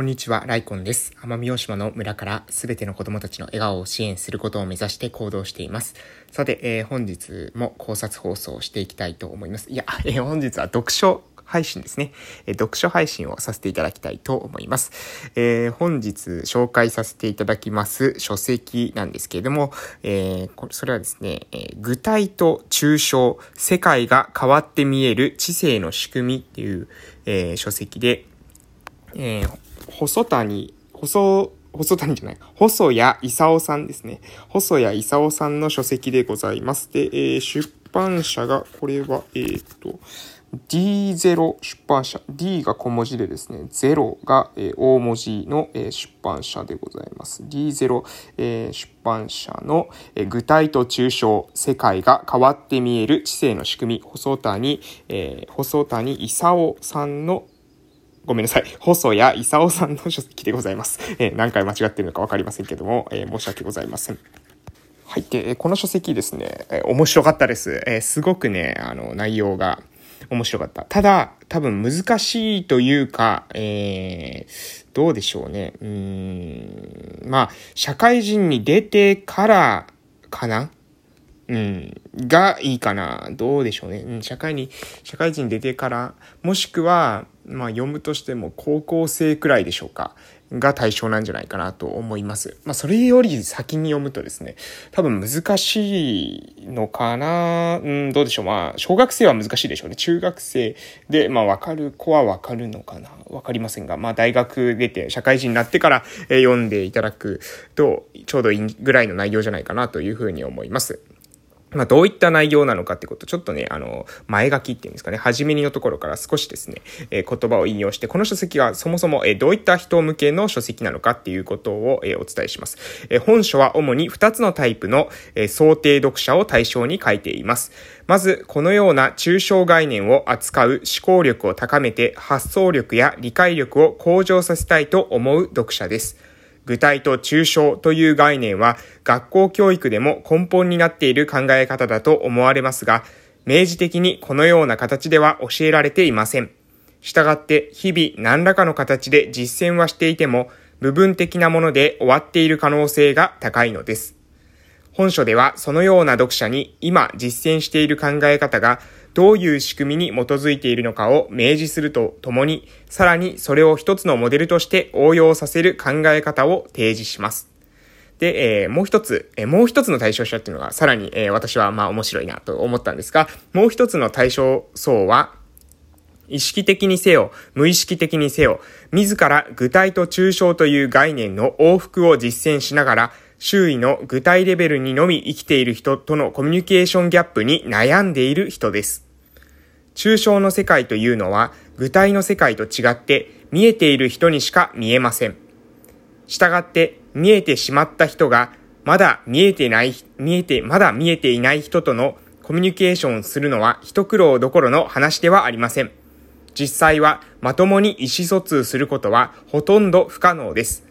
こんにちは、ライコンです。奄美大島の村からすべての子供たちの笑顔を支援することを目指して行動しています。さて、えー、本日も考察放送をしていきたいと思います。いや、えー、本日は読書配信ですね、えー、読書配信をさせていただきたいと思います。え、本日紹介させていただきます書籍なんですけれども、え、それはですね、え具体と抽象、世界が変わって見える知性の仕組みっていう、え書籍で、えー、細谷、細、細谷じゃない、細谷勲さんですね。細谷勲さんの書籍でございます。で、えー、出版社が、これは、えっ、ー、と、D0 出版社。D が小文字でですね、0が、えー、大文字の、えー、出版社でございます。D0、えー、出版社の、えー、具体と抽象、世界が変わって見える知性の仕組み、細谷、えー、細谷勲さんのごめんなさい。細谷勲さんの書籍でございます。えー、何回間違ってるのかわかりませんけども、えー、申し訳ございません。はい。で、この書籍ですね、え、面白かったです。えすごくね、あの、内容が面白かった。ただ、多分難しいというか、えどうでしょうね。うん、まあ、社会人に出てからかなうん、がいいかな。どうでしょうね。うん、社会に、社会人出てから、もしくは、まあ読むとしても高校生くらいでしょうか。が対象なんじゃないかなと思います。まあそれより先に読むとですね、多分難しいのかなうん、どうでしょう。まあ小学生は難しいでしょうね。中学生で、まあわかる子はわかるのかなわかりませんが、まあ大学出て社会人になってから、読んでいただくとちょうどいいぐらいの内容じゃないかなというふうに思います。まあ、どういった内容なのかってこと、ちょっとね、あの、前書きっていうんですかね、初めにのところから少しですね、えー、言葉を引用して、この書籍がそもそも、えー、どういった人向けの書籍なのかっていうことを、えー、お伝えします。え本書は主に2つのタイプの、え想定読者を対象に書いています。まず、このような抽象概念を扱う思考力を高めて、発想力や理解力を向上させたいと思う読者です。具体と抽象という概念は学校教育でも根本になっている考え方だと思われますが、明示的にこのような形では教えられていません。したがって日々何らかの形で実践はしていても部分的なもので終わっている可能性が高いのです。本書ではそのような読者に今実践している考え方がどういう仕組みに基づいているのかを明示するとともに、さらにそれを一つのモデルとして応用させる考え方を提示します。で、えー、もう一つ、えー、もう一つの対象者っていうのが、さらに、えー、私はまあ面白いなと思ったんですが、もう一つの対象層は、意識的にせよ、無意識的にせよ、自ら具体と抽象という概念の往復を実践しながら、周囲の具体レベルにのみ生きている人とのコミュニケーションギャップに悩んでいる人です。抽象の世界というのは具体の世界と違って見えている人にしか見えません。したがって見えてしまった人がまだ見えてない、見えて、まだ見えていない人とのコミュニケーションをするのは一苦労どころの話ではありません。実際はまともに意思疎通することはほとんど不可能です。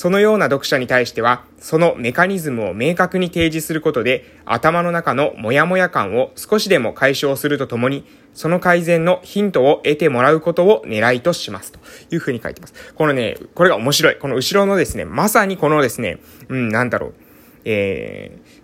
そのような読者に対しては、そのメカニズムを明確に提示することで、頭の中のモヤモヤ感を少しでも解消するとともに、その改善のヒントを得てもらうことを狙いとします。というふうに書いてます。このね、これが面白い。この後ろのですね、まさにこのですね、うん、なんだろう。えー、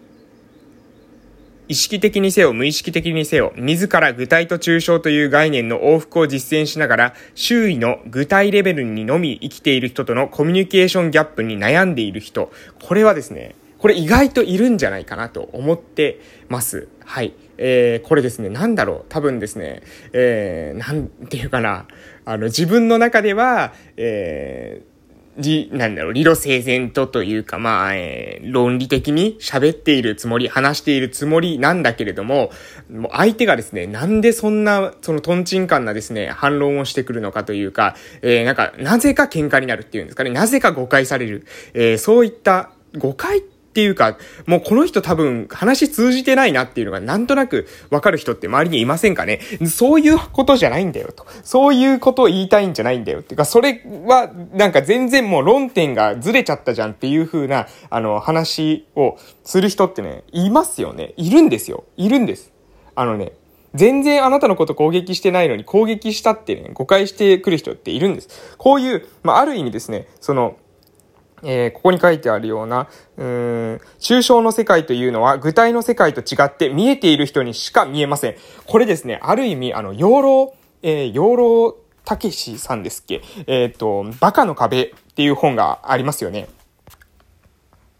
意識的にせよ、無意識的にせよ、自ら具体と抽象という概念の往復を実践しながら、周囲の具体レベルにのみ生きている人とのコミュニケーションギャップに悩んでいる人、これはですね、これ意外といるんじゃないかなと思ってます。はい。えー、これですね、なんだろう、多分ですね、えー、なんていうかな、あの、自分の中では、えー、り、なんだろう、理路整然とというか、まあ、えー、論理的に喋っているつもり、話しているつもりなんだけれども、もう相手がですね、なんでそんな、そのトンチンカンなですね、反論をしてくるのかというか、えー、なんか、なぜか喧嘩になるっていうんですかね、なぜか誤解される。えー、そういった誤解ってっていうか、もうこの人多分話通じてないなっていうのがなんとなくわかる人って周りにいませんかね？そういうことじゃないんだよと。そういうことを言いたいんじゃないんだよっていうか、それはなんか全然もう論点がずれちゃったじゃんっていう風な、あの話をする人ってね、いますよね。いるんですよ。いるんです。あのね、全然あなたのこと攻撃してないのに攻撃したってね、誤解してくる人っているんです。こういう、まあ、ある意味ですね、その、えー、ここに書いてあるような、うーん、抽象の世界というのは具体の世界と違って見えている人にしか見えません。これですね、ある意味、あの、養老、えー、養老たけしさんですっけ？えっ、ー、と、バカの壁っていう本がありますよね。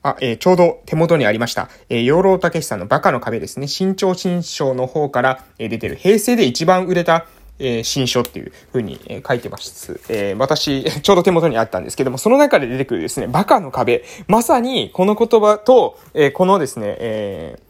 あ、えー、ちょうど手元にありました。えー、養老たけしさんのバカの壁ですね。新潮新書の方から、え、出てる平成で一番売れた、えー、新書っていう風に、えー、書いてます。えー、私、ちょうど手元にあったんですけども、その中で出てくるですね、バカの壁。まさに、この言葉と、えー、このですね、えー、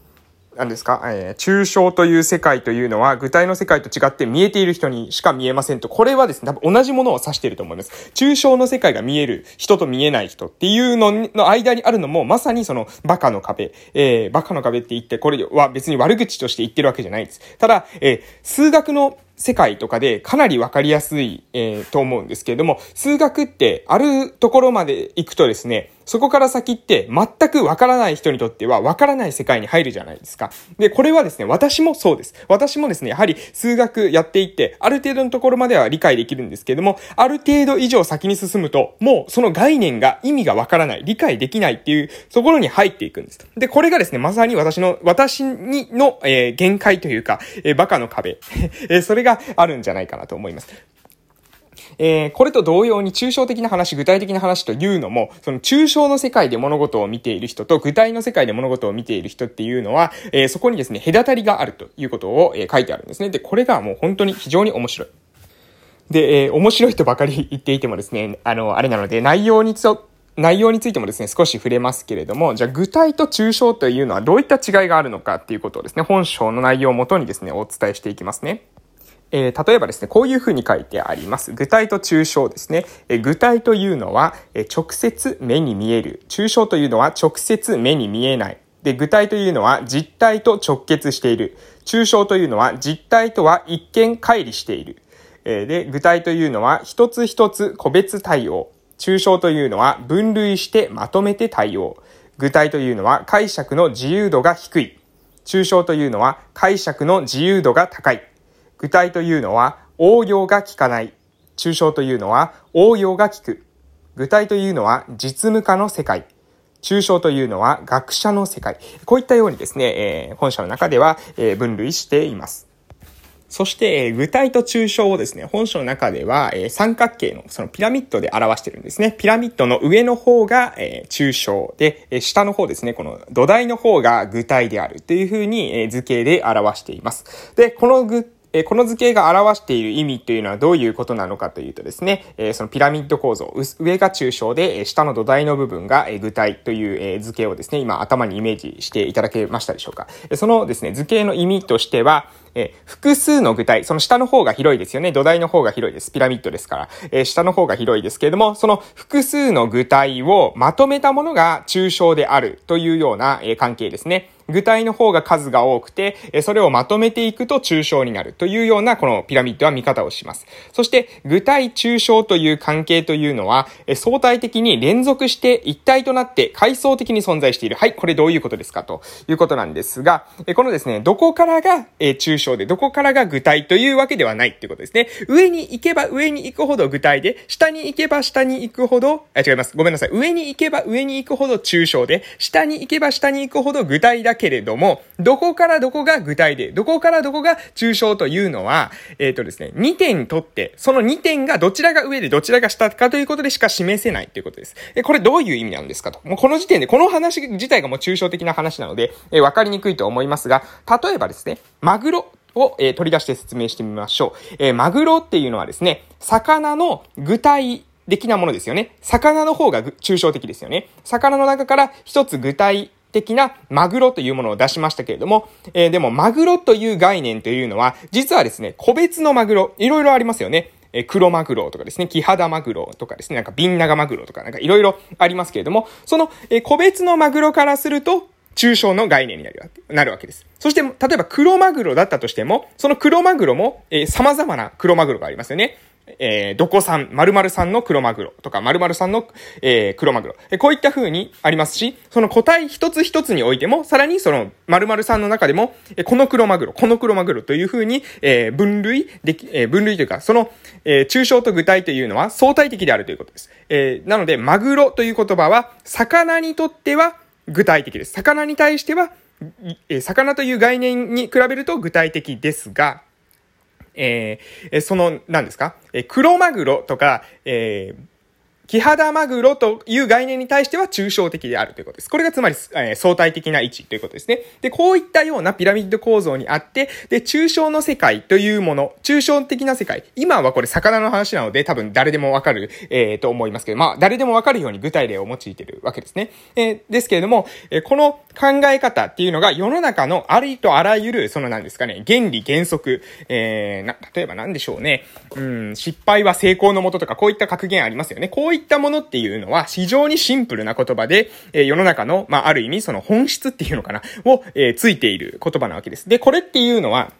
何ですか、えー、抽象という世界というのは具体の世界と違って見えている人にしか見えませんと。これはですね、多分同じものを指していると思います。抽象の世界が見える人と見えない人っていうのの間にあるのも、まさにそのバカの壁。えー、バカの壁って言って、これは別に悪口として言ってるわけじゃないです。ただ、えー、数学の世界とかでかなりわかりやすい、えー、と思うんですけれども、数学ってあるところまで行くとですね、そこから先って全くわからない人にとってはわからない世界に入るじゃないですか。で、これはですね、私もそうです。私もですね、やはり数学やっていって、ある程度のところまでは理解できるんですけれども、ある程度以上先に進むと、もうその概念が意味がわからない、理解できないっていうところに入っていくんです。で、これがですね、まさに私の、私にの、えー、限界というか、えー、バカの壁。えー、それがあるんじゃないかなと思います。えー、これと同様に抽象的な話、具体的な話というのも、その抽象の世界で物事を見ている人と具体の世界で物事を見ている人っていうのは、えー、そこにですね、隔たりがあるということを、えー、書いてあるんですね。で、これがもう本当に非常に面白い。で、え、面白いとばかり言っていてもですね、あの、あれなので、内容につ、内容についてもですね、少し触れますけれども、じゃあ具体と抽象というのはどういった違いがあるのかっていうことをですね、本章の内容をもとにですね、お伝えしていきますね。えー、例えばですね、こういうふうに書いてあります。具体と抽象ですね。えー、具体というのは、えー、直接目に見える。抽象というのは直接目に見えない。で、具体というのは実体と直結している。抽象というのは実体とは一見乖離している。えー、で、具体というのは一つ一つ個別対応。抽象というのは分類してまとめて対応。具体というのは解釈の自由度が低い。抽象というのは解釈の自由度が高い。具体というのは応用が効かない。抽象というのは応用が効く。具体というのは実務家の世界。抽象というのは学者の世界。こういったようにですね、えー、本社の中では、えー、分類しています。そして、えー、具体と抽象をですね、本書の中では、えー、三角形のそのピラミッドで表してるんですね。ピラミッドの上の方が、えー、抽象で、えー、下の方ですね、この土台の方が具体であるというふうに、えー、図形で表しています。で、この具えこの図形が表している意味というのはどういうことなのかというとですね、えそのピラミッド構造、上が抽象で、え下の土台の部分がえ具体というえ図形をですね、今頭にイメージしていただけましたでしょうか。そのですね、図形の意味としては、え複数の具体、その下の方が広いですよね。土台の方が広いです。ピラミッドですから。え下の方が広いですけれども、その複数の具体をまとめたものが抽象であるというような、え関係ですね。具体の方が数が多くて、それをまとめていくと抽象になるというようなこのピラミッドは見方をします。そして、具体抽象という関係というのは、相対的に連続して一体となって階層的に存在している。はい、これどういうことですか？ということなんですが、このですね、どこからが抽象で、どこからが具体というわけではないってことですね。上に行けば上に行くほど具体で、下に行けば下に行くほど、あ、違います。ごめんなさい。上に行けば上に行くほど抽象で、下に行けば下に行くほど具体だけれども、どこからどこが具体で、どこからどこが抽象というのは、えっ、ー、とですね、2点取って、その2点がどちらが上でどちらが下かということでしか示せないということです。え、これどういう意味なんですかと。もうこの時点で、この話自体がもう抽象的な話なので、えー、わかりにくいと思いますが、例えばですね、マグロを、えー、取り出して説明してみましょう。えー、マグロっていうのはですね、魚の具体的なものですよね。魚の方が抽象的ですよね。魚の中から一つ具体的なマグロというものを出しましたけれども、えー、でもマグロという概念というのは、実はですね、個別のマグロ、いろいろありますよね。え黒マグロとかですね、キハダマグロとかですね、なんかビンナガマグロとかなんかいろいろありますけれども、その、え個別のマグロからすると、抽象の概念になるわけなるわけです。そして、例えば黒マグロだったとしても、その黒マグロも、えー、様々な黒マグロがありますよね。えー、どこ産、〇〇産の黒マグロとか、〇〇産の、えー、黒マグロ。えこういった風にありますし、その個体一つ一つにおいても、さらにその〇〇産の中でも、えこの黒マグロ、この黒マグロという風に、えー、分類でき、え、分類というか、その、えー、抽象と具体というのは相対的であるということです。え、なので、マグロという言葉は、魚にとっては具体的です。魚に対しては、え、魚という概念に比べると具体的ですが、えー、その、何ですか、えー、黒マグロとか、えー、キハダマグロという概念に対しては抽象的であるということです。これがつまり、えー、相対的な位置ということですね。で、こういったようなピラミッド構造にあって、で、抽象の世界というもの、抽象的な世界。今はこれ魚の話なので多分誰でもわかる、えー、と思いますけど、まあ、誰でもわかるように具体例を用いているわけですね。えー、ですけれども、えー、この考え方っていうのが世の中のありとあらゆる、そのなんですかね、原理原則、えー、な、例えば何でしょうね。うん、失敗は成功のもととか、こういった格言ありますよね。こういったものっていうのは非常にシンプルな言葉で、えー、世の中の、まあ、ある意味その本質っていうのかな、を、えー、ついている言葉なわけです。で、これっていうのは、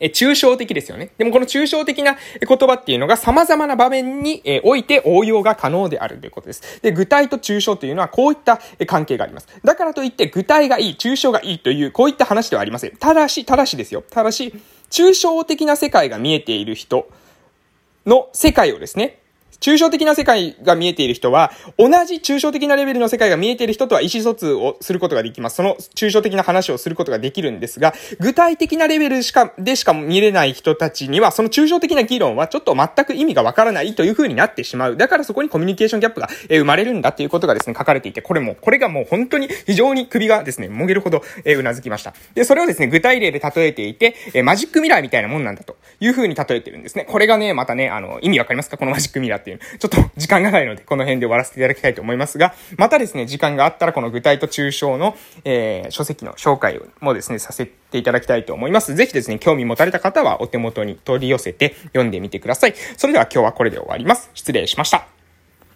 え、抽象的ですよね。でもこの抽象的な言葉っていうのが様々な場面において応用が可能であるということです。で、具体と抽象というのはこういった関係があります。だからといって具体がいい、抽象がいいというこういった話ではありません。ただし、ただしですよ。ただし、抽象的な世界が見えている人の世界をですね、抽象的な世界が見えている人は、同じ抽象的なレベルの世界が見えている人とは意思疎通をすることができます。その抽象的な話をすることができるんですが、具体的なレベルしか、でしか見れない人たちには、その抽象的な議論はちょっと全く意味がわからないという風になってしまう。だからそこにコミュニケーションギャップが生まれるんだっていうことがですね、書かれていて、これも、これがもう本当に非常に首がですね、もげるほど、えうなずきました。で、それをですね、具体例で例えていて、えマジックミラーみたいなもんなんだという風に例えてるんですね。これがね、またね、あの、意味わかりますか？このマジックミラーってっていう。ちょっと、時間がないので、この辺で終わらせていただきたいと思いますが、またですね、時間があったらこの具体と抽象の、えー、書籍の紹介もですね、させていただきたいと思います。ぜひですね、興味持たれた方はお手元に取り寄せて読んでみてください。それでは今日はこれで終わります。失礼しました。